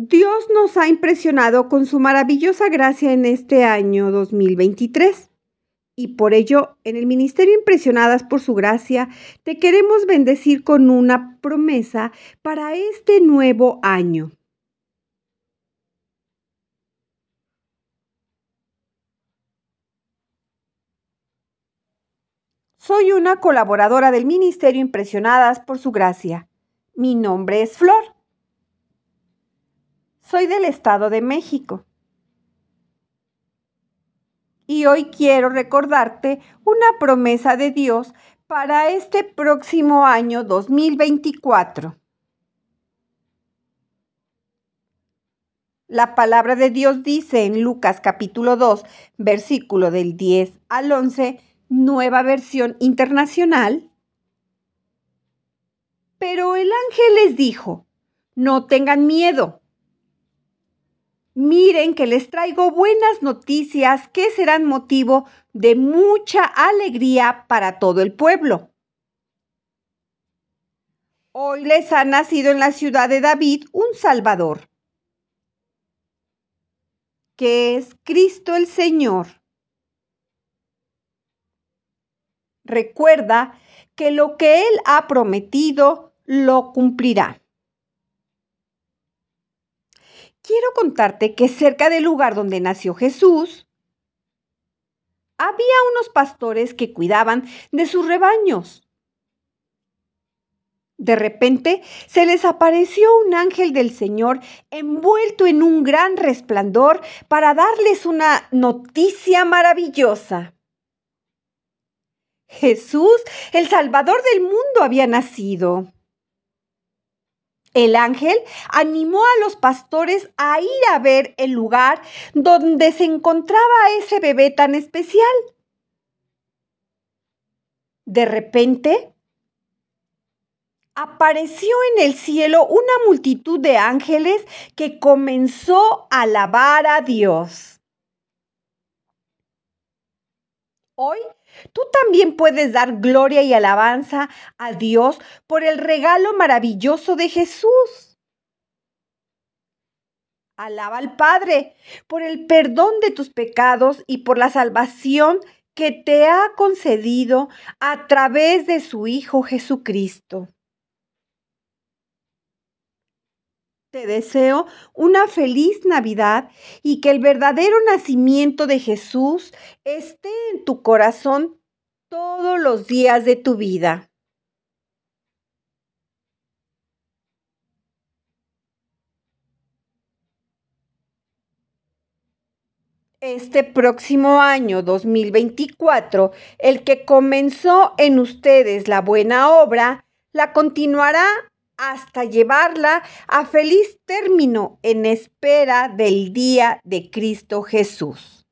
Dios nos ha impresionado con su maravillosa gracia en este año 2023. Y por ello, en el Ministerio Impresionadas por su gracia, te queremos bendecir con una promesa para este nuevo año. Soy una colaboradora del Ministerio Impresionadas por su gracia. Mi nombre es Flor. Soy del Estado de México. Y hoy quiero recordarte una promesa de Dios para este próximo año 2024. La palabra de Dios dice en Lucas capítulo 2, versículo del 10 al 11, nueva versión internacional. Pero el ángel les dijo, no tengan miedo. Miren que les traigo buenas noticias que serán motivo de mucha alegría para todo el pueblo. Hoy les ha nacido en la ciudad de David un Salvador, que es Cristo el Señor. Recuerda que lo que Él ha prometido lo cumplirá. Quiero contarte que cerca del lugar donde nació Jesús, había unos pastores que cuidaban de sus rebaños. De repente se les apareció un ángel del Señor envuelto en un gran resplandor para darles una noticia maravillosa. Jesús, el Salvador del mundo, había nacido. El ángel animó a los pastores a ir a ver el lugar donde se encontraba ese bebé tan especial. De repente, apareció en el cielo una multitud de ángeles que comenzó a alabar a Dios. Hoy Tú también puedes dar gloria y alabanza a Dios por el regalo maravilloso de Jesús. Alaba al Padre por el perdón de tus pecados y por la salvación que te ha concedido a través de su Hijo Jesucristo. Te deseo una feliz Navidad y que el verdadero nacimiento de Jesús esté en tu corazón todos los días de tu vida. Este próximo año 2024, el que comenzó en ustedes la buena obra, la continuará hasta llevarla a feliz término en espera del día de Cristo Jesús.